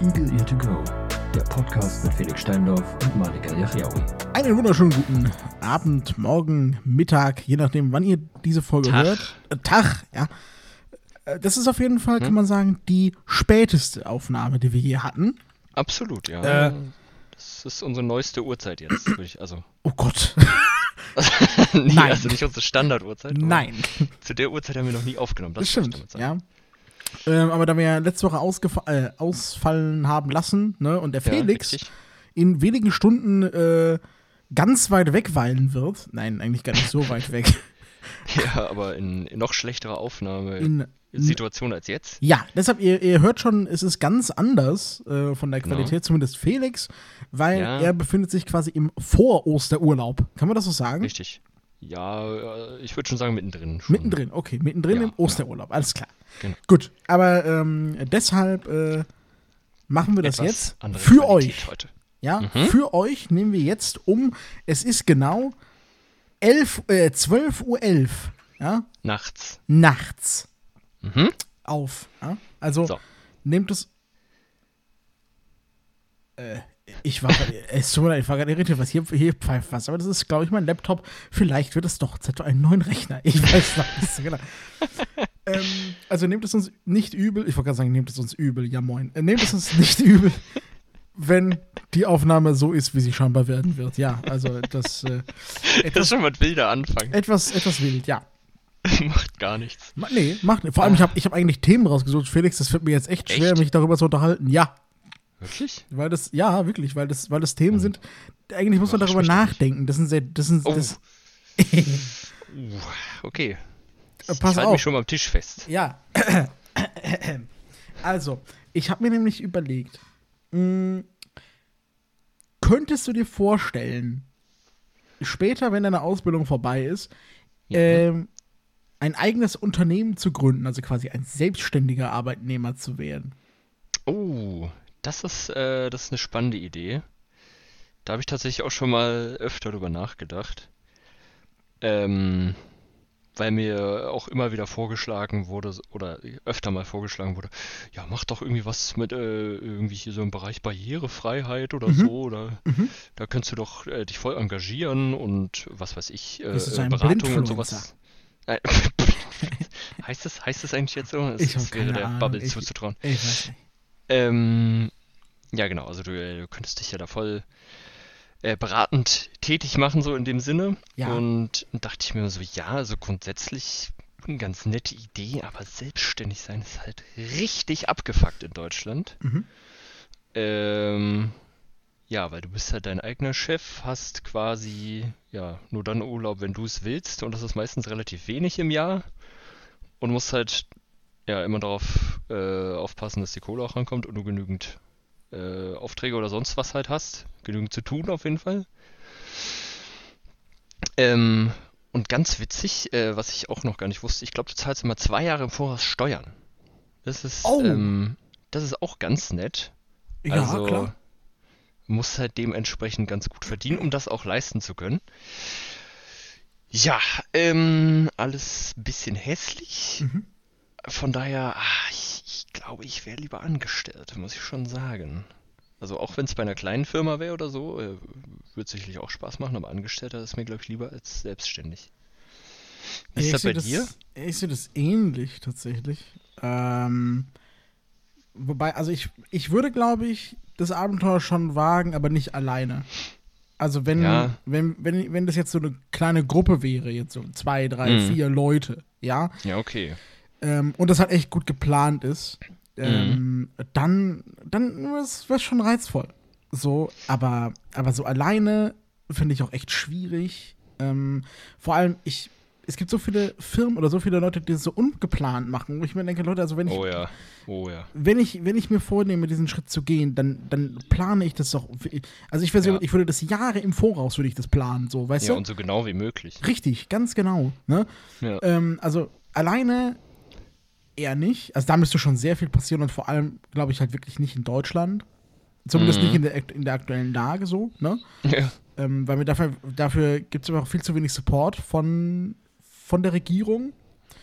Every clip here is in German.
Eagle Ear to Go, der Podcast mit Felix Steindorf und Malik Al-Yachiaoui. Einen wunderschönen guten Abend, Morgen, Mittag, je nachdem, wann ihr diese Folge Tag. hört. Äh, Tag, ja. Äh, Das ist auf jeden Fall, kann man sagen, die späteste Aufnahme, die wir hier hatten. Absolut, ja. Äh. das ist unsere neueste Uhrzeit jetzt. Also, Oh Gott. nee, Nein. also nicht unsere Standarduhrzeit. Nein. Zu der Uhrzeit haben wir noch nie aufgenommen. Das, Das stimmt, damit sagen. ja. Ähm, aber da wir ja letzte Woche äh, ausfallen haben lassen, ne, und der Ja, Felix richtig. in wenigen Stunden äh, ganz weit wegweilen wird. Nein, eigentlich gar nicht so weit weg. Ja, aber in, in noch schlechterer Aufnahmesituation als jetzt. ja, deshalb, ihr, ihr hört schon, es ist ganz anders äh, von der Qualität, zumindest Felix, weil Ja. er befindet sich quasi im Vor-Osterurlaub. Kann man das so sagen? Richtig. Ja, äh, ich würde schon sagen mittendrin. Schon. Mittendrin, okay, mittendrin Ja, im Osterurlaub, alles klar. Genau. Gut, aber ähm, deshalb äh, machen wir das Etwas jetzt andere für Qualität euch. Heute. Ja, Mhm. für euch nehmen wir jetzt um, es ist genau 11, äh, 12.11 Uhr ja, Nachts. nachts Mhm. auf. Ja? Also So. nehmt es. Äh, ich war gerade, ich war gerade irritiert, was hier, hier pfeift was. Aber das ist, glaube ich, mein Laptop. Vielleicht wird es doch für einen neuen Rechner. Ich weiß nicht so genau. ähm, also nehmt es uns nicht übel. Ich wollte gerade sagen, nehmt es uns übel. Ja, moin. Äh, nehmt es uns nicht übel, wenn die Aufnahme so ist, wie sie scheinbar werden wird. Ja, also das äh, Das ist etwas, schon mal ein wilder Anfang. etwas, etwas wild, ja. Macht gar nichts. Ma- Nee, macht nicht. Vor allem, ich habe ich hab eigentlich Themen rausgesucht, Felix. Das wird mir jetzt echt schwer, Echt? mich darüber zu unterhalten. Ja, Wirklich? weil das, ja, wirklich, weil das, weil das Themen sind. Eigentlich muss man darüber nachdenken. Das sind sehr, das sind, Oh. das, Uh, okay. Äh, pass ich halte auf. mich schon mal am Tisch fest. ja. also, ich habe mir nämlich überlegt, mh, könntest du dir vorstellen, später, wenn deine Ausbildung vorbei ist, Ja. ähm, ein eigenes Unternehmen zu gründen, also quasi ein selbstständiger Arbeitnehmer zu werden? Oh, das ist, äh, das ist eine spannende Idee. Da habe ich tatsächlich auch schon mal öfter drüber nachgedacht. Ähm, weil mir auch immer wieder vorgeschlagen wurde, oder öfter mal vorgeschlagen wurde, ja, mach doch irgendwie was mit äh, irgendwie hier so im Bereich Barrierefreiheit oder Mhm. so, oder Mhm. da kannst du doch äh, dich voll engagieren und was weiß ich, äh, Das äh, Beratung und sowas. Nein, heißt das, heißt das eigentlich jetzt so? Es, Ich es wäre der Ahnung. Bubble Ich- zuzutrauen. Ich weiß nicht. Ähm, ja, genau, also du, äh, du könntest dich ja da voll äh, beratend tätig machen, so in dem Sinne. Ja. Und dachte ich mir so, ja, also grundsätzlich eine ganz nette Idee, aber selbstständig sein ist halt richtig abgefuckt in Deutschland. Mhm. Ähm, ja, weil du bist halt dein eigener Chef, hast quasi, ja, nur dann Urlaub, wenn du es willst, und das ist meistens relativ wenig im Jahr. Und musst halt, ja, immer darauf äh, aufpassen, dass die Kohle auch rankommt und du genügend äh, Aufträge oder sonst was halt hast. Genügend zu tun auf jeden Fall. Ähm, und ganz witzig, äh, was ich auch noch gar nicht wusste, ich glaube, du zahlst immer zwei Jahre im Voraus Steuern. Das ist, Oh. ähm, das ist auch ganz nett. Ja, Also klar. muss halt dementsprechend ganz gut verdienen, um das auch leisten zu können. Ja, ähm, alles ein bisschen hässlich. Mhm. Von daher, ah, ich, ich glaube, ich wäre lieber angestellt, muss ich schon sagen. Also auch wenn es bei einer kleinen Firma wäre oder so, äh, würde sicherlich auch Spaß machen, aber Angestellter ist mir, glaube ich, lieber als selbstständig. Wie ist ich das bei sehe dir? Ich sehe das ähnlich tatsächlich. Ähm, wobei, also ich, ich würde, glaube ich, das Abenteuer schon wagen, aber nicht alleine. Also wenn, Ja. wenn, wenn, wenn das jetzt so eine kleine Gruppe wäre, jetzt so zwei, drei, Mhm. vier Leute, ja, Ja, okay. Ähm, und das halt echt gut geplant ist, Mhm. ähm, dann, dann wäre es schon reizvoll. So, aber, aber so alleine finde ich auch echt schwierig. Ähm, vor allem, ich, es gibt so viele Firmen oder so viele Leute, die das so ungeplant machen, wo ich mir denke, Leute, also wenn ich, Oh ja, oh ja. wenn ich, wenn ich mir vornehme, diesen Schritt zu gehen, dann, dann plane ich das doch. Also ich, weiß, Ja. ich würde das Jahre im Voraus würde ich das planen, so, weißt Ja, du? und so genau wie möglich. Richtig, ganz genau. Ne? Ja. Ähm, also alleine eher nicht. Also da müsste schon sehr viel passieren und vor allem, glaube ich, halt wirklich nicht in Deutschland. Zumindest Mhm. nicht in der, in der aktuellen Lage so, ne? Ja. Ähm, weil mir dafür, dafür gibt es aber auch viel zu wenig Support von, von der Regierung.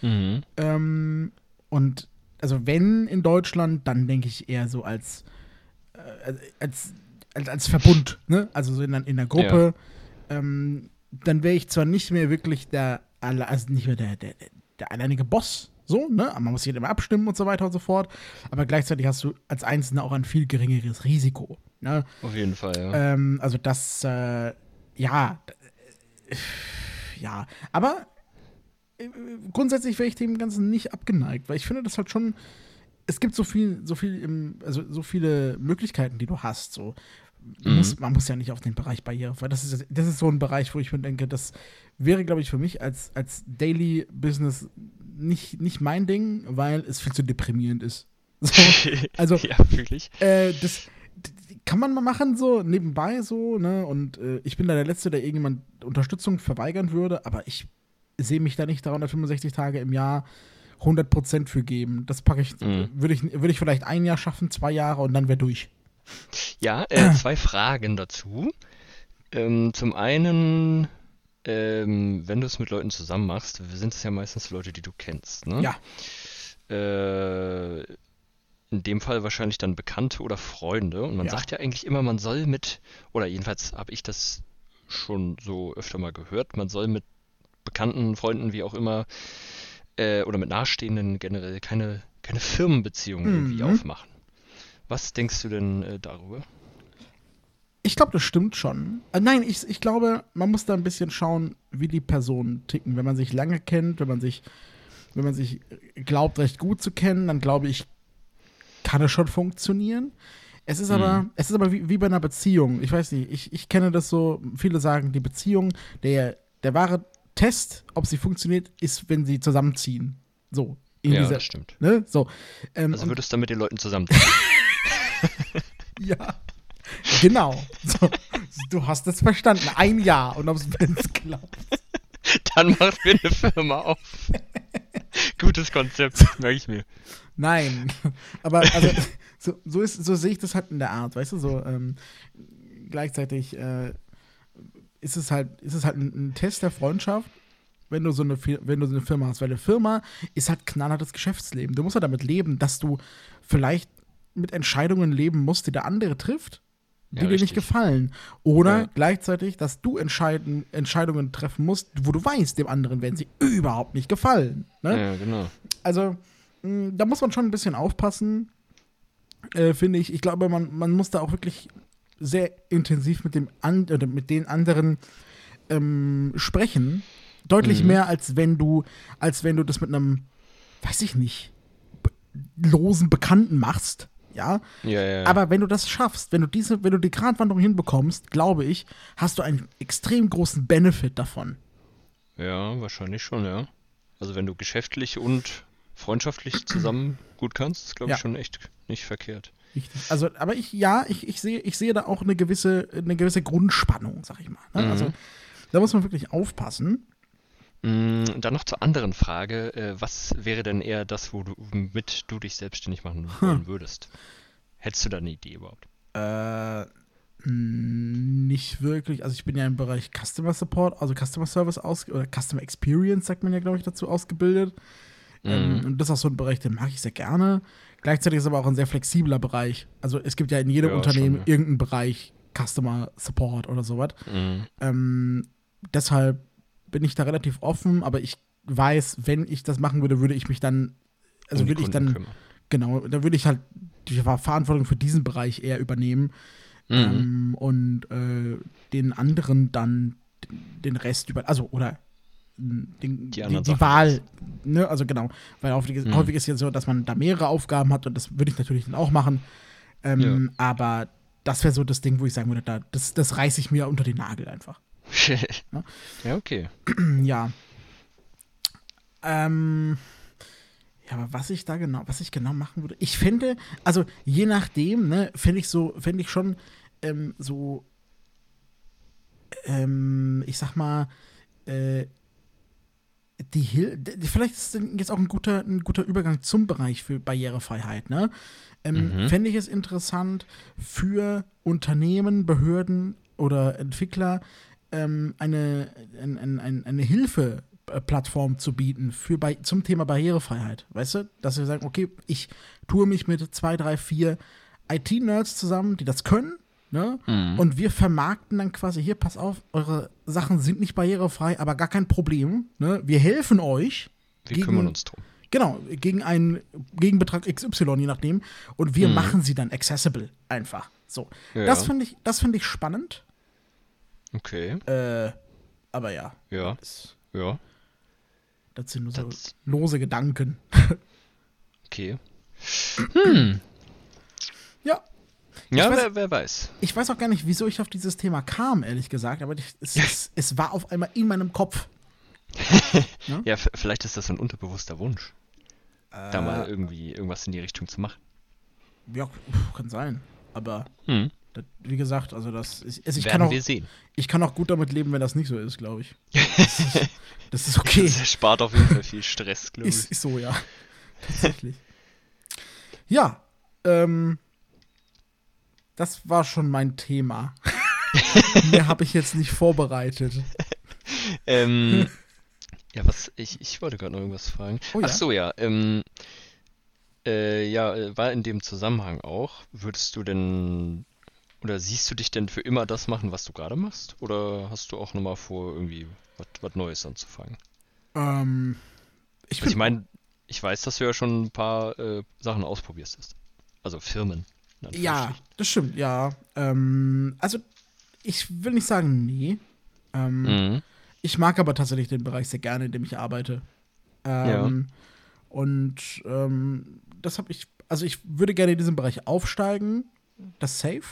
Mhm. Ähm, und also wenn in Deutschland, dann denke ich eher so als äh, als, als, als Verbund, ne? Also so in, in der Gruppe, ähm, dann wäre ich zwar nicht mehr wirklich der, also nicht mehr der, der, der alleinige Boss, so, ne? Man muss sich immer abstimmen und so weiter und so fort. Aber gleichzeitig hast du als Einzelner auch ein viel geringeres Risiko. Ne? Auf jeden Fall, ja. Ähm, also das, äh, ja, äh, ja, aber äh, grundsätzlich wäre ich dem Ganzen nicht abgeneigt, weil ich finde, das halt schon, es gibt so viel, so viel im, also so viele Möglichkeiten, die du hast, so. Mhm. musst, man muss ja nicht auf den Bereich Barriere, weil das ist, das ist so ein Bereich, wo ich mir denke, das wäre, glaube ich, für mich als, als Daily Business nicht, nicht mein Ding, weil es viel zu deprimierend ist. So, also, ja, wirklich. äh, das kann man mal machen, so nebenbei so, ne? Und äh, ich bin da der Letzte, der irgendjemand Unterstützung verweigern würde, aber ich sehe mich da nicht 365 Tage im Jahr 100% für geben. Das packe ich, Mhm. würde ich, würde ich vielleicht ein Jahr schaffen, zwei Jahre und dann wäre durch. Ja, äh, zwei Fragen dazu. Ähm, zum einen, ähm, wenn du es mit Leuten zusammen machst, sind es ja meistens Leute, die du kennst, ne? Ja. Äh, in dem Fall wahrscheinlich dann Bekannte oder Freunde. Und man Ja. sagt ja eigentlich immer, man soll mit, oder jedenfalls habe ich das schon so öfter mal gehört, man soll mit Bekannten, Freunden, wie auch immer, äh, oder mit Nahestehenden generell keine, keine Firmenbeziehungen irgendwie Mhm. aufmachen. Was denkst du denn äh, darüber? Ich glaube, das stimmt schon. Äh, nein, ich, ich glaube, man muss da ein bisschen schauen, wie die Personen ticken. Wenn man sich lange kennt, wenn man sich, wenn man sich glaubt, recht gut zu kennen, dann glaube ich, kann es schon funktionieren. Es ist aber, es ist aber wie, wie bei einer Beziehung. Ich weiß nicht, ich, ich kenne das so, viele sagen, die Beziehung, der, der wahre Test, ob sie funktioniert, ist, wenn sie zusammenziehen. So. In Ja, dieser, das stimmt. ne? So. Ähm, Also würdest du dann mit den Leuten zusammen. Ja. Genau. So, du hast es verstanden. Ein Jahr und ob es klappt. Dann machen wir eine Firma auf. Gutes Konzept, merke ich mir. Nein. Aber also, so, so, ist, so sehe ich das halt in der Art, weißt du, so ähm, gleichzeitig äh, ist es halt, ist es halt ein, ein Test der Freundschaft, wenn du so eine wenn du so eine Firma hast. Weil eine Firma ist halt knallhartes Geschäftsleben. Du musst halt damit leben, dass du vielleicht mit Entscheidungen leben musst, die der andere trifft, die Ja, dir nicht richtig. gefallen. Oder Ja. gleichzeitig, dass du entscheiden, Entscheidungen treffen musst, wo du weißt, dem anderen werden sie überhaupt nicht gefallen. Ne? Ja, genau. Also, mh, da muss man schon ein bisschen aufpassen, äh, finde ich. Ich glaube, man, man muss da auch wirklich sehr intensiv mit dem an oder mit den anderen ähm, sprechen. Deutlich Mhm. mehr, als wenn du, als wenn du das mit einem, weiß ich nicht, losen Bekannten machst. Ja, Ja, ja. aber wenn du das schaffst, wenn du diese, wenn du die Gratwanderung hinbekommst, glaube ich, hast du einen extrem großen Benefit davon. ja, wahrscheinlich schon, ja. Also wenn du geschäftlich und freundschaftlich zusammen gut kannst, ist glaube ich Ja. schon echt nicht verkehrt. Also, aber ich, ja, ich, ich, sehe, ich sehe da auch eine gewisse, eine gewisse Grundspannung, sag ich mal. Ne? Mhm. Also, da muss man wirklich aufpassen. Mm, Dann noch zur anderen Frage. äh, Was wäre denn eher das, womit du dich selbstständig machen wollen würdest? Hättest du da eine Idee überhaupt? Äh, nicht wirklich. Also, ich bin ja im Bereich Customer Support, also Customer Service aus oder Customer Experience, sagt man ja, glaube ich, dazu ausgebildet. Ähm, Mhm. und das ist auch so ein Bereich, den mag ich sehr gerne. Gleichzeitig ist es aber auch ein sehr flexibler Bereich. Also, es gibt ja in jedem Ja, Unternehmen schon, ja. irgendeinen Bereich Customer Support oder sowas. Mhm. Ähm, deshalb bin ich da relativ offen, aber ich weiß, wenn ich das machen würde, würde ich mich dann, also Um würde ich dann, kümmern. genau, da würde ich halt die Ver- Verantwortung für diesen Bereich eher übernehmen Mhm. ähm, und äh, den anderen dann den Rest über, also oder mh, den, Die die, die, Wahl, ne, also genau, weil häufig, ist- Mhm. häufig ist ja so, dass man da mehrere Aufgaben hat und das würde ich natürlich dann auch machen, ähm, aber das wäre so das Ding, wo ich sagen würde, da, das, das reiße ich mir unter den Nagel einfach. Ne? ja, okay. Ja. Ähm. Ja, aber was ich da genau, was ich genau machen würde, ich fände, also je nachdem, ne, fände ich so, fände ich schon ähm, so, ähm, ich sag mal, äh, die Hil vielleicht ist jetzt auch ein guter, ein guter Übergang zum Bereich für Barrierefreiheit, ne? Ähm, Mhm. Fände ich es interessant für Unternehmen, Behörden oder Entwickler ähm, eine, ein, ein, ein, eine Hilfeplattform zu bieten für bei, zum Thema Barrierefreiheit. Weißt du? Dass wir sagen, okay, ich tue mich mit zwei, drei, vier IT-Nerds zusammen, die das können. Ne? Mhm. Und wir vermarkten dann quasi hier, pass auf, eure Sachen sind nicht barrierefrei, aber gar kein Problem. Ne? Wir helfen euch. Wir gegen- kümmern uns drum. Genau, gegen einen Gegenbetrag XY, je nachdem. Und wir Mhm. machen sie dann accessible einfach. So. Ja. Das finde ich, das finde ich spannend. Okay, Äh, aber ja, ja, das, ja, das sind nur so Das- lose Gedanken. okay. Ja, Ja, weiß- wer, wer weiß. ich weiß auch gar nicht, wieso ich auf dieses Thema kam, ehrlich gesagt, aber ich, es, es, es war auf einmal in meinem Kopf. Ja, v- vielleicht ist das ein unterbewusster Wunsch, da Äh. mal irgendwie irgendwas in die Richtung zu machen. Ja, kann sein. Aber Hm. Das, wie gesagt, also das ist, also ich, Werden kann auch, wir sehen. ich kann auch gut damit leben, wenn das nicht so ist, glaube ich. Das ist, das ist okay. Das spart auf jeden Fall viel Stress, glaube Ist, ich. ist so, ja. Tatsächlich. Ja, ähm, das war schon mein Thema. Mehr habe ich jetzt nicht vorbereitet. Ähm, ja, was, ich, ich wollte gerade noch irgendwas fragen. Oh ja. Ach so, ja, ähm, äh, ja, äh, war in dem Zusammenhang auch, würdest du denn, oder siehst du dich denn für immer das machen, was du gerade machst? Oder hast du auch nochmal vor, irgendwie was Neues anzufangen? Ähm, ich Also ich meine, ich weiß, dass du ja schon ein paar äh, Sachen ausprobiert hast. Also Firmen. ja, das stimmt, ja. Ähm, also, ich will nicht sagen, nee. Ähm, Mhm. Ich mag aber tatsächlich den Bereich sehr gerne, in dem ich arbeite. Ähm, Und ähm, das habe ich, also ich würde gerne in diesem Bereich aufsteigen, das safe.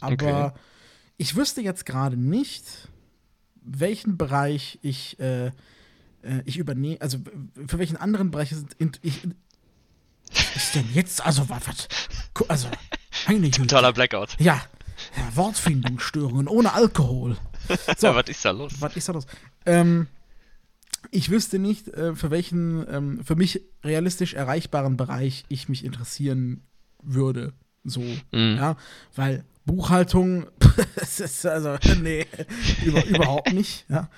Aber Okay. ich wüsste jetzt gerade nicht, welchen Bereich ich, äh, äh, ich übernehme, also für welchen anderen Bereich in, ich, was ist denn jetzt? Also, was, was also, Güte. Totaler Blackout. Ja, ja, Wortfindungsstörungen ohne Alkohol. So, was ist da los? was ist da los? Ähm, ich wüsste nicht, äh, für welchen ähm, für mich realistisch erreichbaren Bereich ich mich interessieren würde. So, Mhm. ja, weil Buchhaltung, das ist also, nee, über, überhaupt nicht. Ja.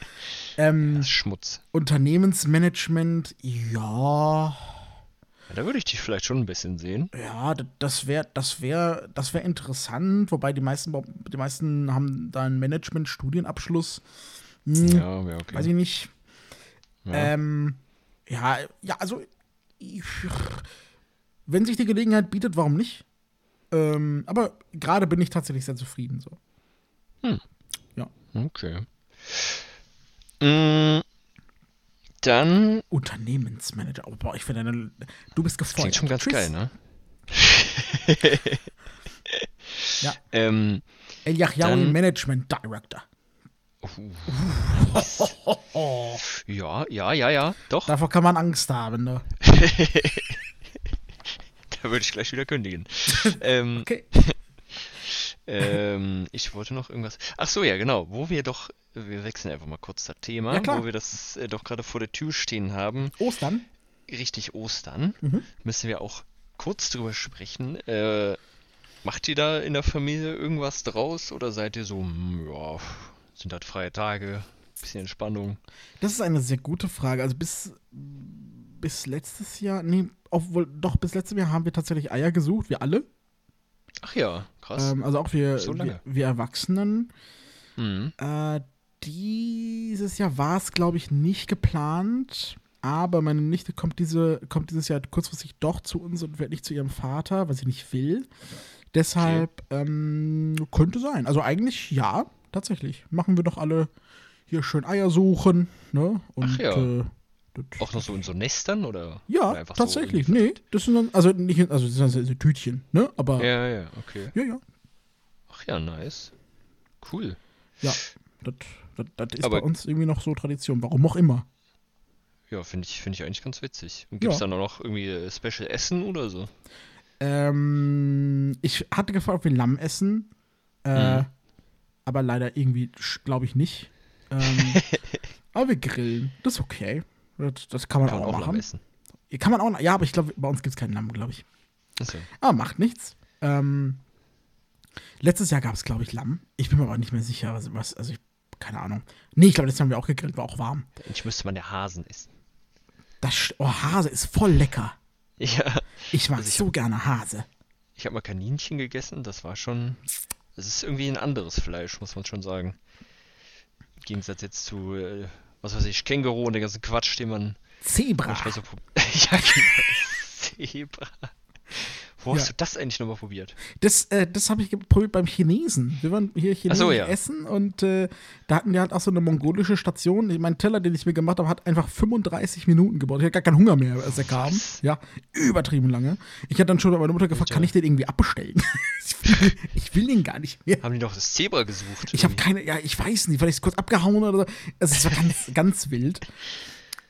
Ähm, Das ist Schmutz. Unternehmensmanagement, ja, Ja, da würde ich dich vielleicht schon ein bisschen sehen. ja, das wäre, das wäre, das wäre interessant. Wobei die meisten, die meisten haben da einen Management-Studienabschluss. Hm, Ja, ja, okay. Weiß ich nicht. Ja. Ähm, ja, ja, also wenn sich die Gelegenheit bietet, warum nicht? Ähm, aber gerade bin ich tatsächlich sehr zufrieden. So. Okay. Mm, dann Unternehmensmanager. Oh, boah, ich finde, deine- du bist gefeuert. klingt schon ganz Tschüss. geil, ne? Ja. Ähm, El Yahyaoui Management Director. uh, ja, ja, ja, ja, doch. Davor kann man Angst haben. Ne? Da würde ich gleich wieder kündigen. ähm, Okay. ähm, ich wollte noch irgendwas. Ach so, ja, genau. Wo wir doch, wir wechseln einfach mal kurz das Thema, Ja, wo wir das äh, doch gerade vor der Tür stehen haben. Ostern. Richtig Ostern. Mhm. Müssen wir auch kurz drüber sprechen. Äh, macht ihr da in der Familie irgendwas draus oder seid ihr so, hm, ja, sind das freie Tage, bisschen Entspannung? Das ist eine sehr gute Frage. Also bis, bis letztes Jahr, nee, obwohl, doch, bis letztes Jahr haben wir tatsächlich Eier gesucht, wir alle. Ach ja, krass. Ähm, also auch wir, So wir, wir Erwachsenen. Mhm. Äh, dieses Jahr war es, glaube ich, nicht geplant. Aber meine Nichte kommt, diese, kommt dieses Jahr kurzfristig doch zu uns und wird nicht zu ihrem Vater, weil sie nicht will. Deshalb ähm, könnte sein. Also eigentlich ja, tatsächlich. Machen wir doch alle hier schön Eier suchen. Ne? Und, Ach ja. Äh, Auch noch so in so Nestern oder? ja, oder so tatsächlich. irgendwie- nee, das sind dann, also nicht, also das sind also Tütchen, ne? Aber ja, Ja, ja, okay. ja, Ach ja, nice. Cool. ja. Das, das, das ist Aber- bei uns irgendwie noch so Tradition. Warum auch immer. Ja, finde ich, finde ich eigentlich ganz witzig. Und gibt es Ja. dann auch noch irgendwie äh, Special Essen oder so? Ähm, ich hatte gefragt, ob wir Lamm essen. Äh, Mhm. Aber leider irgendwie, glaube ich, nicht. Ähm, aber wir grillen. Das ist okay. Das, das kann man Kann man auch, auch Lamm machen. essen. Kann man auch, ja, aber ich glaube, bei uns gibt es keinen Lamm, glaube ich. Achso. Aber macht nichts. Ähm, letztes Jahr gab es, glaube ich, Lamm. Ich bin mir aber nicht mehr sicher, was, also ich, keine Ahnung. Nee, ich glaube, das haben wir auch gegrillt, war auch warm. Eigentlich müsste man ja Hasen essen. Das, oh, Hase ist voll lecker. Ja. Ich mag Also ich so gerne Hase. Ich habe mal Kaninchen gegessen, das war schon. Es ist irgendwie ein anderes Fleisch, muss man schon sagen. Im Gegensatz jetzt zu, äh, was weiß ich, Känguru und den ganzen Quatsch, den man Zebra. so Ja, genau. Zebra. Wo hast Ja. du das eigentlich nochmal probiert? Das, äh, das habe ich probiert beim Chinesen. Wir waren hier Chinesisch so, ja. essen und äh, da hatten wir halt auch so eine mongolische Station. Mein Teller, den ich mir gemacht habe, hat einfach 35 Minuten gebraucht. Ich hatte gar keinen Hunger mehr, als er kam. Was? Ja, übertrieben lange. Ich hatte dann schon meine Mutter gefragt, Alter. kann ich den irgendwie abbestellen? ich, will, den gar nicht mehr. Haben die doch das Zebra gesucht? Ich habe keine, ja, ich weiß nicht, vielleicht ist es kurz abgehauen oder so. Also es war ganz, ganz wild.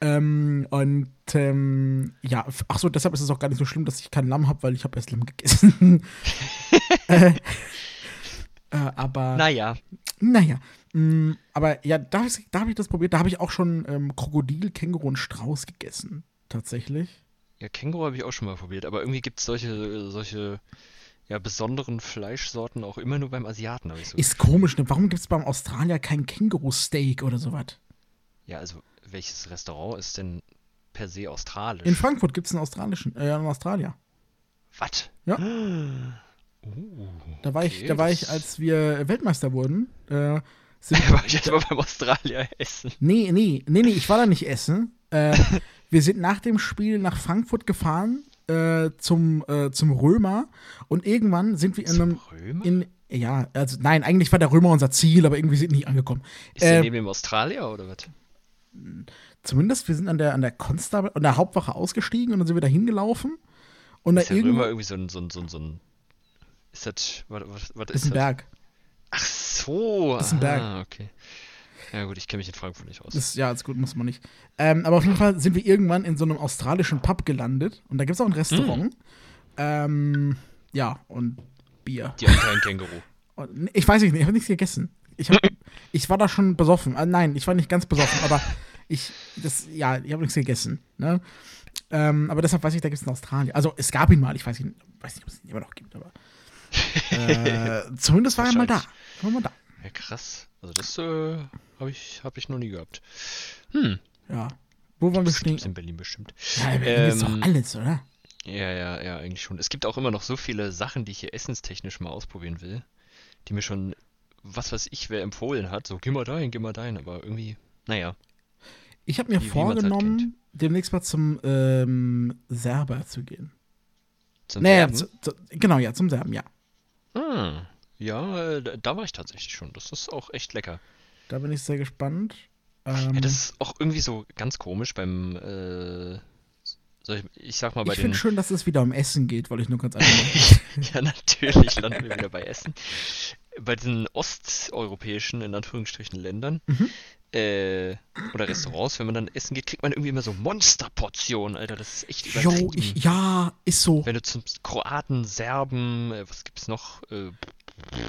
Ähm, und ähm, ja, ach so, deshalb ist es auch gar nicht so schlimm, dass ich kein Lamm habe, weil ich habe erst Lamm gegessen. äh, äh, aber Naja, naja, mh, aber ja, da, da habe ich das probiert. Da habe ich auch schon ähm, Krokodil, Känguru und Strauß gegessen. Tatsächlich. ja, Känguru habe ich auch schon mal probiert, aber irgendwie gibt es solche, solche ja, besonderen Fleischsorten auch immer nur beim Asiaten, habe ich so. Ist komisch, ne? Warum gibt es beim Australier kein Känguru-Steak oder sowas? Ja, also welches Restaurant ist denn per se australisch? In Frankfurt gibt es einen australischen, äh, einen Australier. Was? Ja. Uh, Da war ich, okay, da war ich, als wir Weltmeister wurden, äh, sind, war ich jetzt mal beim Australier essen. nee, nee, nee, nee, ich war da nicht essen. Äh, wir sind nach dem Spiel nach Frankfurt gefahren äh, zum, äh, zum Römer und irgendwann sind wir in einem, Römer? in, ja, also nein, eigentlich war der Römer unser Ziel, aber irgendwie sind wir nicht angekommen. ist der äh, neben dem Australier oder was? Zumindest, wir sind an der, an der Constable, an der Hauptwache ausgestiegen und dann sind wir da hingelaufen. Und da Ist der Römer irgendwie so ein, so ein, so ein, so ein ist das, was, was, was ist ist ein das? Berg. Ach so, Das ist ein Berg. ah, okay. Ja gut, ich kenne mich in Frankfurt nicht aus. Das, ja, ist gut, muss man nicht. Ähm, aber auf jeden Fall sind wir irgendwann in so einem australischen Pub gelandet und da gibt es auch ein Restaurant. Ähm, ja, und Bier. Die haben kein Känguru. Und, ich weiß nicht, ich habe nichts gegessen. Ich, hab, ich war da schon besoffen. Äh, nein, ich war nicht ganz besoffen, aber ich, das, ja, ich habe nichts gegessen. Ne? Ähm, aber deshalb weiß ich, da gibt es in Australien. Also es gab ihn mal, ich weiß nicht, weiß nicht ob es ihn immer noch gibt, aber äh, zumindest war er mal da. War mal da. Ja, krass. Also das äh, habe ich, hab ich noch nie gehabt. Hm, Ja. Wo waren wir das stehen? in Berlin bestimmt. Ja, Berlin ist doch Ähm, alles, oder? Ja, ja, ja, eigentlich schon. Es gibt auch immer noch so viele Sachen, die ich hier essenstechnisch mal ausprobieren will, die mir schon, was weiß ich, wer empfohlen hat. So, geh mal dahin, geh mal dahin. Aber irgendwie, naja. Ich habe mir Wie- wie halt vorgenommen, kennt. demnächst mal zum ähm, Serber zu gehen. Zum Naja, Serben. zu, zu, genau, ja, zum Serben, ja. Ah, ja, äh, da, da war ich tatsächlich schon. Das ist auch echt lecker. Da bin ich sehr gespannt. Ähm, Ja, das ist auch irgendwie so ganz komisch beim, äh, ich, ich sag mal bei ich den finde schön, dass es wieder um Essen geht, weil ich nur ganz einfach. Ja, natürlich landen wir wieder bei Essen. Bei diesen osteuropäischen, in Anführungsstrichen, Ländern Mhm. äh, oder Restaurants, wenn man dann essen geht, kriegt man irgendwie immer so Monsterportionen, Alter. Das ist echt Jo, übertrieben. ich, ja, ist so. Wenn du zum Kroaten, Serben, äh, was gibt's noch? Äh,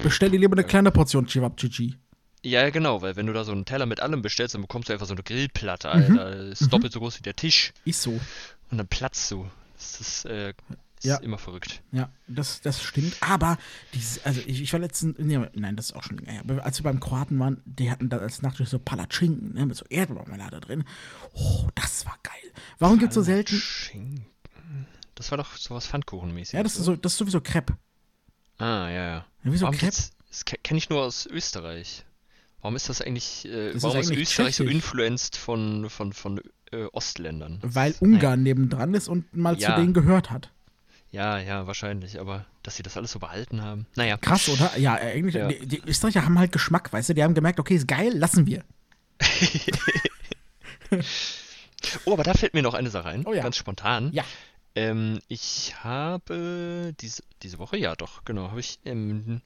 Bestell dir lieber eine kleine Portion Chivapchichi. Ja, genau, weil wenn du da so einen Teller mit allem bestellst, dann bekommst du einfach so eine Grillplatte, Mhm. Alter. Das ist doppelt so groß wie der Tisch. Ist so. Und dann platzt du. Das ist, äh, das Ja. ist immer verrückt. Ja, das, das stimmt. Aber dieses, also ich, ich war letztens, nee, nein, das ist auch schon länger. Aber als wir beim Kroaten waren, die hatten da als Nachtisch so Palatschinken, ne, mit so Erdbeermarmelade drin. Oh, das war geil. Warum gibt es so selten? Schinken. Das war doch sowas Pfannkuchenmäßiges. Ja, das ist, so, das ist sowieso Crepe. Ah, ja, ja. Ja, wie so Warum Crepe. Das kenne ich nur aus Österreich. Warum ist das eigentlich, äh, Das ist warum ist eigentlich Österreich so tschechisch. influenced von, von, von äh, Ostländern? Weil ist- Ungarn nebendran ist und mal Ja. zu denen gehört hat. Ja, ja, wahrscheinlich, aber dass sie das alles so behalten haben. Naja. Krass, oder? Ja, äh, eigentlich, Ja. Die, die Österreicher haben halt Geschmack, weißt du? Die haben gemerkt, okay, ist geil, lassen wir. Oh, aber da fällt mir noch eine Sache ein, Oh ja. ganz spontan. Ja. Ähm, ich habe diese, diese Woche, ja doch, genau, habe ich, ähm,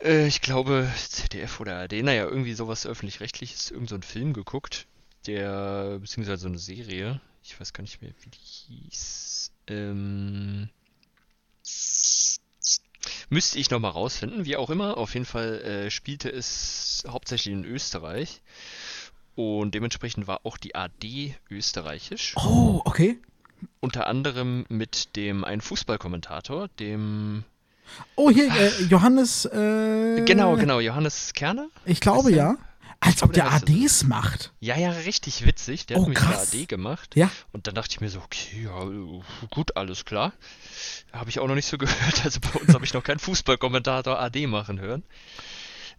äh, ich glaube, ZDF oder ARD, naja, irgendwie sowas öffentlich-rechtliches, irgend so einen Film geguckt, der, beziehungsweise so eine Serie, ich weiß gar nicht mehr, wie die hieß, ähm, müsste ich nochmal rausfinden, wie auch immer, auf jeden Fall äh, spielte es hauptsächlich in Österreich. Und dementsprechend war auch die AD österreichisch. Oh, okay. Unter anderem mit dem einen Fußballkommentator, dem Oh, hier, äh, Johannes. Äh, genau, genau, Johannes Kerner. Ich glaube der? ja. Als ob der ADs macht. Ja, ja, richtig witzig. Der Oh, hat mich krass. AD gemacht. Ja. Und dann dachte ich mir so, okay, ja, gut, alles klar. Habe ich auch noch nicht so gehört. Also bei uns habe ich noch keinen Fußballkommentator AD machen hören.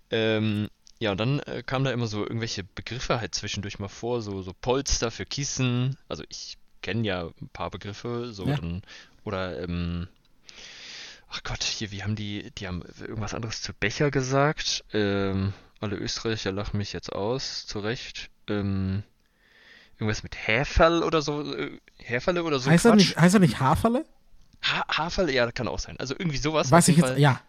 Ähm, ja, und dann äh, kamen da immer so irgendwelche Begriffe halt zwischendurch mal vor, so, so Polster für Kissen. Also ich kenne ja ein paar Begriffe, so Ja. dann, oder, ähm, ach Gott, hier, wie haben die, die haben irgendwas anderes zu Becher gesagt. Ähm, alle Österreicher lachen mich jetzt aus, zu Recht. Ähm, irgendwas mit Häferl oder so, äh, Häferle oder so heißt, er Quatsch. nicht, heißt er nicht Haferle? Ha Haferl, ja, kann auch sein. Also irgendwie sowas. Weiß ich jetzt, Fall ja.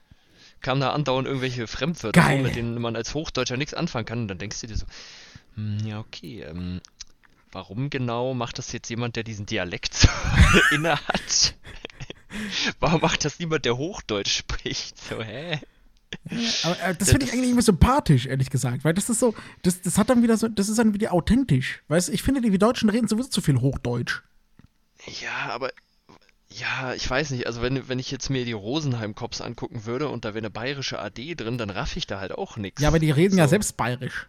kamen da andauernd irgendwelche Fremdwörter, Geil. mit denen man als Hochdeutscher nichts anfangen kann. Und dann denkst du dir so, hm, ja, okay, ähm, warum genau macht das jetzt jemand, der diesen Dialekt so inne hat? Warum macht das niemand, der Hochdeutsch spricht? So, hä? Aber äh, das finde ich eigentlich immer sympathisch, ehrlich gesagt, weil das ist so, das, das hat dann wieder so, das ist dann wieder authentisch. Weißt du, ich finde, die Deutschen reden sowieso zu viel Hochdeutsch. Ja, aber ja, ich weiß nicht. Also wenn, wenn ich jetzt mir die Rosenheim-Cops angucken würde und da wäre eine bayerische AD drin, dann raff ich da halt auch nichts. Ja, aber die reden ja So. selbst bayerisch.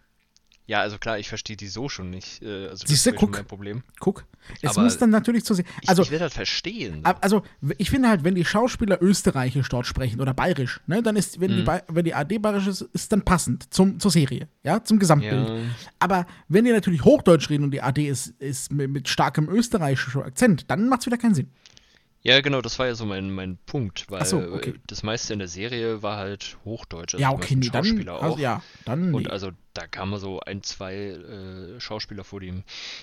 Ja, also klar, ich verstehe die so schon nicht. äh, Also das Siehst du, guck. Problem. Guck. Es Aber muss dann natürlich zu sehen. Ich, Also, ich will das verstehen. ab- also, ich finde halt, wenn die Schauspieler österreichisch dort sprechen oder bayerisch, ne, dann ist, wenn, die, Mhm. Ba- wenn die AD bayerisch ist, ist dann passend zum, zur Serie, ja, zum Gesamtbild. Ja. Aber wenn die natürlich Hochdeutsch reden und die AD ist, ist mit, mit starkem österreichischen Akzent, dann macht es wieder keinen Sinn. Ja, genau, das war ja so mein, mein Punkt, weil so, okay. das meiste in der Serie war halt Hochdeutsch, also ja, okay, nee, dann, Schauspieler also, auch. ja, dann, Und nee. also da kamen so ein, zwei äh, Schauspieler vor, die,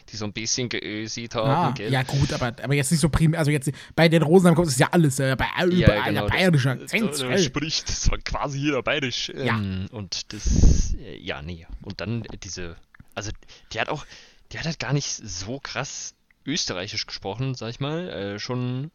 die so ein bisschen geösit haben, Ah, gell? ja gut, aber, aber jetzt nicht so primär, also jetzt bei den Rosenheim kommt es ja alles, äh, bei überall genau, der bayerische da- Akzent. Da, da spricht zwar quasi jeder bayerisch. Ja. Ähm, und das, äh, ja, nee. Und dann diese, also die hat auch, die hat halt gar nicht so krass österreichisch gesprochen, sag ich mal. Äh, schon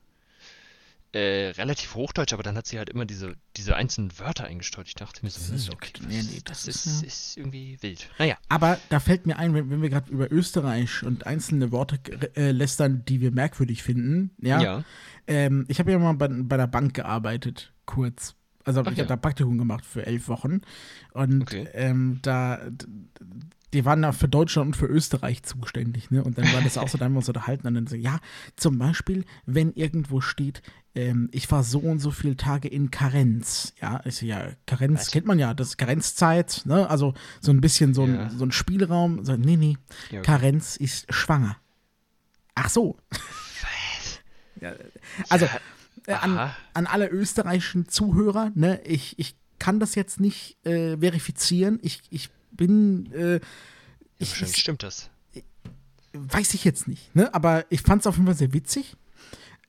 äh, relativ hochdeutsch, aber dann hat sie halt immer diese, diese einzelnen Wörter eingestreut. Ich dachte mir so, Das ist hm, okay. Nee, nee, das, das ist, ja- ist irgendwie wild. Naja. Aber da fällt mir ein, wenn, wenn wir gerade über Österreich und einzelne Worte äh, lästern, die wir merkwürdig finden. Ja. Ja. Ähm, ich habe ja mal bei, bei der Bank gearbeitet, kurz. Also Ach ich ja. habe da Praktikum gemacht für elf Wochen. Und Okay. ähm, da, die waren da für Deutschland und für Österreich zuständig, ne? Und dann war das auch so, da haben wir uns unterhalten und dann so, ja, zum Beispiel, wenn irgendwo steht, ähm, ich war so und so viele Tage in Karenz. Ja, ist ja, Karenz Was? kennt man ja, das ist Karenzzeit, ne? Also so ein bisschen so ein, Ja. so ein Spielraum. So, nee, nee, Ja, okay. Karenz ist schwanger. Ach so. Ja, also, äh, an, an alle österreichischen Zuhörer, ne, ich, ich kann das jetzt nicht äh, verifizieren. Ich, ich bin, äh, Ja, ich, wahrscheinlich ich, stimmt das. weiß ich jetzt nicht, ne, aber ich fand es auf jeden Fall sehr witzig.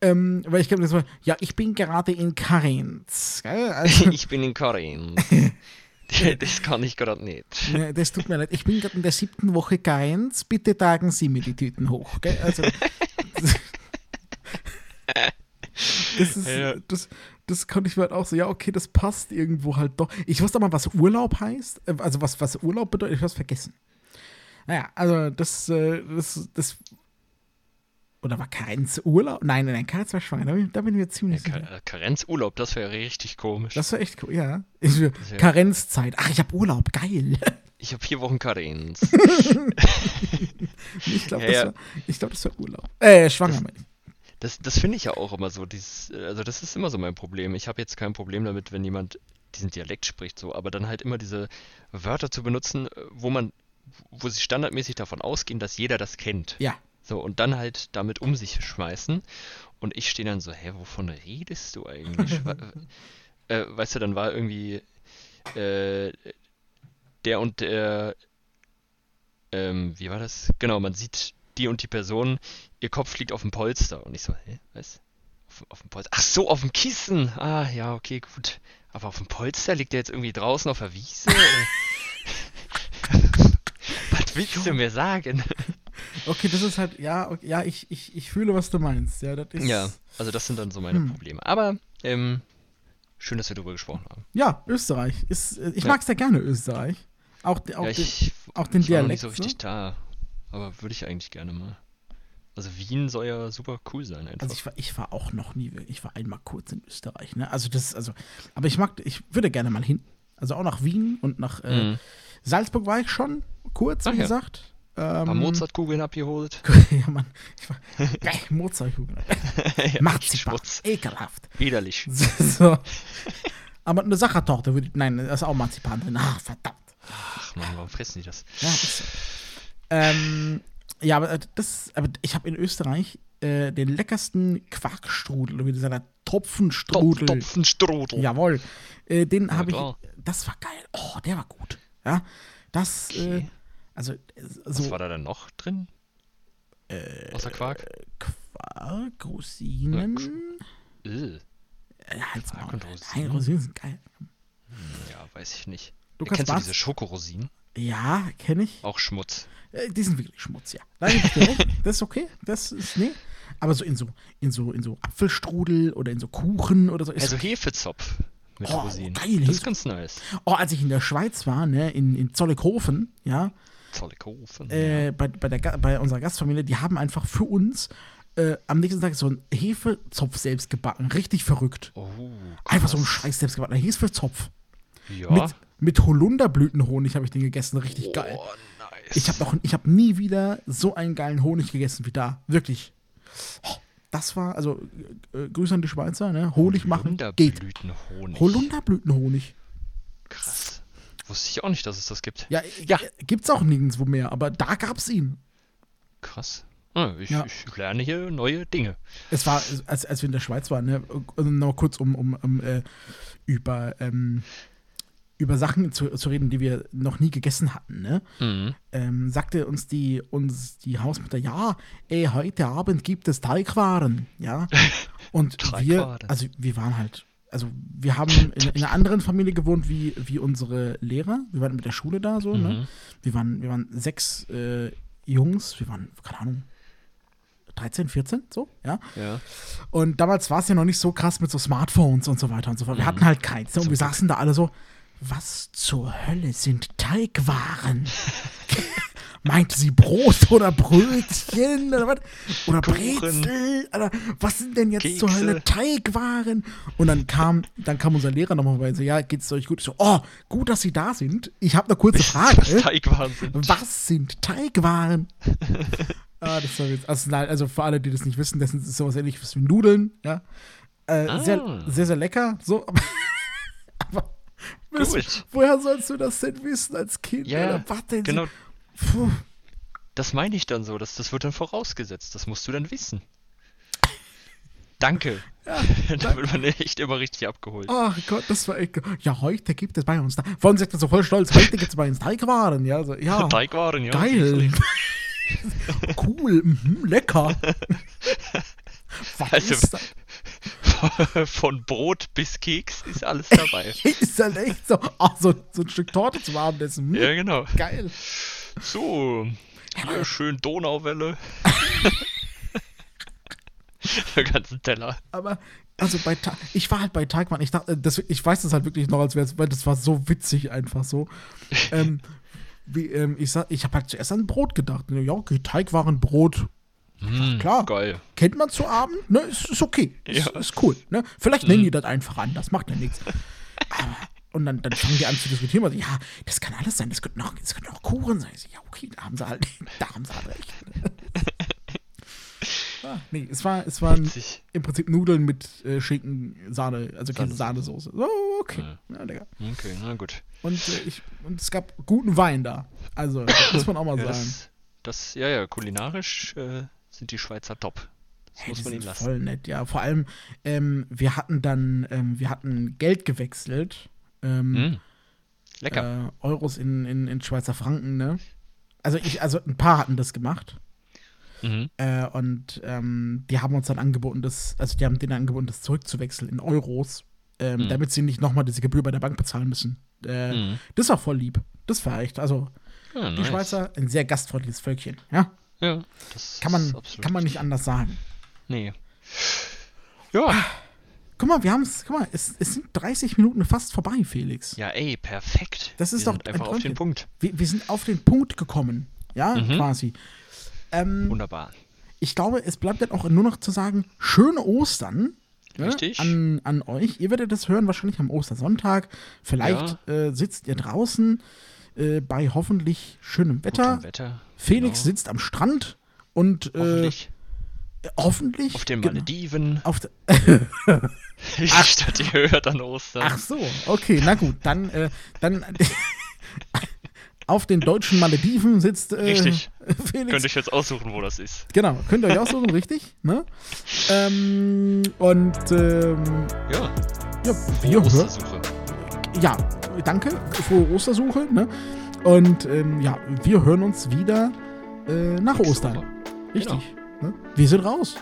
Ähm, weil ich glaube, das war, ja, ich bin gerade in Karenz. Also, ich bin in Karin. das kann ich gerade nicht. ne, das tut mir leid. Ich bin gerade in der siebten Woche Karenz. Bitte tragen Sie mir die Tüten hoch. Gell? Also, das ist, Ja. das, das konnte ich mir halt auch so, ja, okay, das passt irgendwo halt doch. Ich wusste mal, was Urlaub heißt, äh, also was, was Urlaub bedeutet, ich habe es vergessen. Naja, also das, äh, das, das, oder war Karenz Urlaub? Nein, nein, nein, Karenz war schwanger, da bin, da bin ich mir Ja, ziemlich Ka sicher. äh, Karenzurlaub, das wäre richtig komisch. Das war echt cool, ja. Ich, ja- Karenzzeit. Ach, ich habe Urlaub, geil. Ich habe vier Wochen Karenz. Ich glaube, Ja, das, ja. war- ich glaub, das war Urlaub. Äh, schwanger, ich. Das, das finde ich ja auch immer so. Dieses, äh, also das ist immer so mein Problem. Ich habe jetzt kein Problem damit, wenn jemand diesen Dialekt spricht, so, aber dann halt immer diese Wörter zu benutzen, äh, wo man, wo sie standardmäßig davon ausgehen, dass jeder das kennt. Ja. So, und dann halt damit um sich schmeißen. Und ich stehe dann so, hä, wovon redest du eigentlich? Wa- äh, weißt du, dann war irgendwie äh, der und der, ähm, wie war das? Genau, man sieht die und die Person, ihr Kopf liegt auf dem Polster. Und ich so, hä, was? Auf, auf dem Polster? Ach so, auf dem Kissen. Ah, ja, okay, gut. Aber auf dem Polster liegt der jetzt irgendwie draußen auf der Wiese? was willst du mir sagen? Okay, das ist halt, ja, okay, ja, ich, ich, ich fühle, was du meinst. Ja, das ist. Ja, also das sind dann so meine Hm. Probleme. Aber ähm, schön, dass wir darüber gesprochen haben. Ja, Österreich. Ist, äh, ich Ja. mag sehr gerne Österreich. Auch, auch ja, ich, auch den ich war noch Dialekt, nicht so richtig ne? da. Aber würde ich eigentlich gerne mal. Also Wien soll ja super cool sein einfach. Also ich war, ich war auch noch nie, ich war einmal kurz in Österreich, ne? Also das, also, aber ich mag, ich würde gerne mal hin. Also auch nach Wien und nach, äh, Mhm. Salzburg war ich schon, kurz, Ach wie ja. gesagt. Ein paar Ähm, Mozartkugeln abgeholt. ja, Mann. Ich war, geil, Mozartkugeln. Ja, Marzipan. Schmutz. Ekelhaft. Widerlich. so. Aber eine Sachertorte würde ich, nein, da ist auch Marzipan drin. Ach, verdammt. Ach man, warum fressen die das? Ja, ist so. Ähm, ja, aber äh, das, aber ich habe in Österreich äh, den leckersten Quarkstrudel, oder wie dieser Tropfenstrudel. Topfenstrudel. Jawohl. Äh, den Ja, habe ich. Das war geil. Oh, der war gut. Ja. Das, äh, Okay. also, äh, Was so war da denn noch drin? Äh, Außer Quark? Quark, Rosinen. Äh, Ja, halt's Quark und Nein, Rosinen? Rosinen sind geil. ja, weiß ich nicht. Kannst Kennst du was? diese Schokorosinen? Ja, kenne ich. Auch Schmutz. Äh, die sind wirklich Schmutz, ja. Nein. Das ist okay. Das ist, nee. Aber so in so, in so, in so Apfelstrudel oder in so Kuchen oder so. Ist Also Hefezopf mit Oh, Rosinen. geil, das ist ganz nice. Oh, als ich in der Schweiz war, ne, in, in Zollikofen, ja, Zollikofen. äh, bei, bei, der, bei unserer Gastfamilie, die haben einfach für uns äh, am nächsten Tag so einen Hefezopf selbst gebacken. Richtig verrückt. Oh, Einfach so ein scheiß selbstgebackener Hefezopf. Ja. Mit, mit Holunderblütenhonig habe ich den gegessen. Richtig geil. Oh, nice. Ich habe noch, ich habe nie wieder so einen geilen Honig gegessen wie da. Wirklich. Oh, Das war, also äh, Grüße an die Schweizer, ne? Honig machen geht. Holunderblütenhonig. Holunderblütenhonig. Krass. Wusste ich auch nicht, dass es das gibt. Ja, Ja. ja. gibt's auch nirgendwo mehr, aber da gab's ihn. Krass. Ah, ich, Ja. ich lerne hier neue Dinge. Es war, als, als wir in der Schweiz waren, ne, also noch kurz um, um, um äh, über, ähm, über Sachen zu, zu reden, die wir noch nie gegessen hatten, ne? Mhm. ähm, sagte uns die, uns die Hausmutter, ja, ey, heute Abend gibt es Teigwaren, ja. Und wir, also wir waren halt, also wir haben in, in einer anderen Familie gewohnt wie, wie unsere Lehrer. Wir waren mit der Schule da so, ne? Mhm. Wir waren, wir waren sechs äh, Jungs, wir waren, keine Ahnung, 13, 14, so, ja. Ja. Und damals war es ja noch nicht so krass mit so Smartphones und so weiter und so fort. Wir hatten halt keins. Ne? Und wir saßen da alle so, was zur Hölle sind Teigwaren? Meinte sie Brot oder Brötchen oder was? Oder Kuchen. Brezel? Oder was sind denn jetzt zur Kekse. Hölle Teigwaren? Und dann kam, dann kam unser Lehrer nochmal vorbei und so, ja, geht's euch gut? Ich so, oh, gut, dass Sie da sind. Ich habe eine kurze Frage. Das Teigwaren sind. Was sind Teigwaren? ah, das war jetzt, also, nein, also für alle, die das nicht wissen, das ist sowas ähnliches wie Nudeln, ja. Äh, Ah. sehr, sehr, sehr lecker, so. Gut. woher sollst du das denn wissen als Kind? Ja, oder genau. Das meine ich dann so. Das, das wird dann vorausgesetzt. Das musst du dann wissen. Danke. da wird man echt immer richtig abgeholt. Ach Gott, das war echt. Ja, heute gibt es bei uns. Da. Vor allem sagt er so voll stolz, heute gibt es bei uns Teigwaren. Ja, so, ja. Teigwaren, ja. Geil. cool, mhm, lecker. Was Also- ist das? Von Brot bis Keks ist alles dabei. ist halt echt so, ach, so, so ein Stück Torte zum Abendessen. Hm, ja, genau. Geil. So, hier schön Donauwelle. Der ganzen Teller. Aber, also bei Ta ich war halt bei Teigmann, ich dachte, das, ich weiß das halt wirklich noch, als wäre es, weil das war so witzig einfach so. ähm, wie, ähm, ich sag, ich habe halt zuerst an Brot gedacht. Ja, okay, Teigwarenbrot, Mm, klar. Geil. kennt man zu Abend, ne? Ist, ist okay. Ist, Ja. ist cool. Ne? Vielleicht nennen die das einfach anders, macht ja nichts. Aber- Und dann, dann fangen die an zu diskutieren. Also, ja, das kann alles sein. Das könnte auch, das könnte auch Kuchen sein. Ich so, ja, okay, da haben sie halt, da haben sie halt recht. ah, nee, es war, es waren Witzig. im Prinzip Nudeln mit äh, Schinken, Sahne, also keine Sahnesoße. So, okay. Ja, lecker. Okay, na gut. Und, äh, ich, und es gab guten Wein da. Also, das muss man auch mal Ja, sagen. das, das, ja, ja, kulinarisch äh, sind die Schweizer top. Das Hey, muss man ihnen lassen. Voll nett, ja. Vor allem, ähm, wir hatten dann, ähm, wir hatten Geld gewechselt. Ähm, Mm. Lecker. äh, Euros in, in, in Schweizer Franken, ne? Also ich, also ein paar hatten das gemacht. Mhm. Äh, und ähm, die haben uns dann angeboten, das, also die haben denen angeboten, das zurückzuwechseln in Euros, ähm, Mhm. damit sie nicht nochmal diese Gebühr bei der Bank bezahlen müssen. Äh, Mhm. Das war voll lieb. Das war echt, also Ja, die nice. Schweizer, ein sehr gastfreundliches Völkchen, ja? Ja, das Kann man, absolut kann man nicht anders sagen. Nee. Ja, Guck mal, wir haben es, guck mal, es, es sind 30 Minuten fast vorbei, Felix. ja, ey, perfekt. Das ist Wir doch einfach auf den. Punkt. Wir, wir sind auf den Punkt gekommen, ja, Mhm. quasi. Ähm, Wunderbar. ich glaube, es bleibt dann auch nur noch zu sagen, schöne Ostern. ne, Richtig. An, an euch. Ihr werdet das hören wahrscheinlich am Ostersonntag. Vielleicht äh, sitzt ihr draußen. Äh, bei hoffentlich schönem Wetter. Wetter. Felix genau. sitzt am Strand und äh, Hoffentlich. hoffentlich Auf den Malediven. auf der, Die Stadt, die hört an Ostern. Ach so, okay, na gut, dann, äh, dann auf den deutschen Malediven sitzt äh, Richtig. Felix. Könnte ich jetzt aussuchen, wo das ist. Genau, könnt ihr euch aussuchen, richtig? Ne? Ähm, und ähm, Ja, ja, wir hören. Ja, danke, frohe Ostersuche. Ne? Und ähm, ja, wir hören uns wieder äh, nach Ostern. Richtig. Ne? Wir sind raus.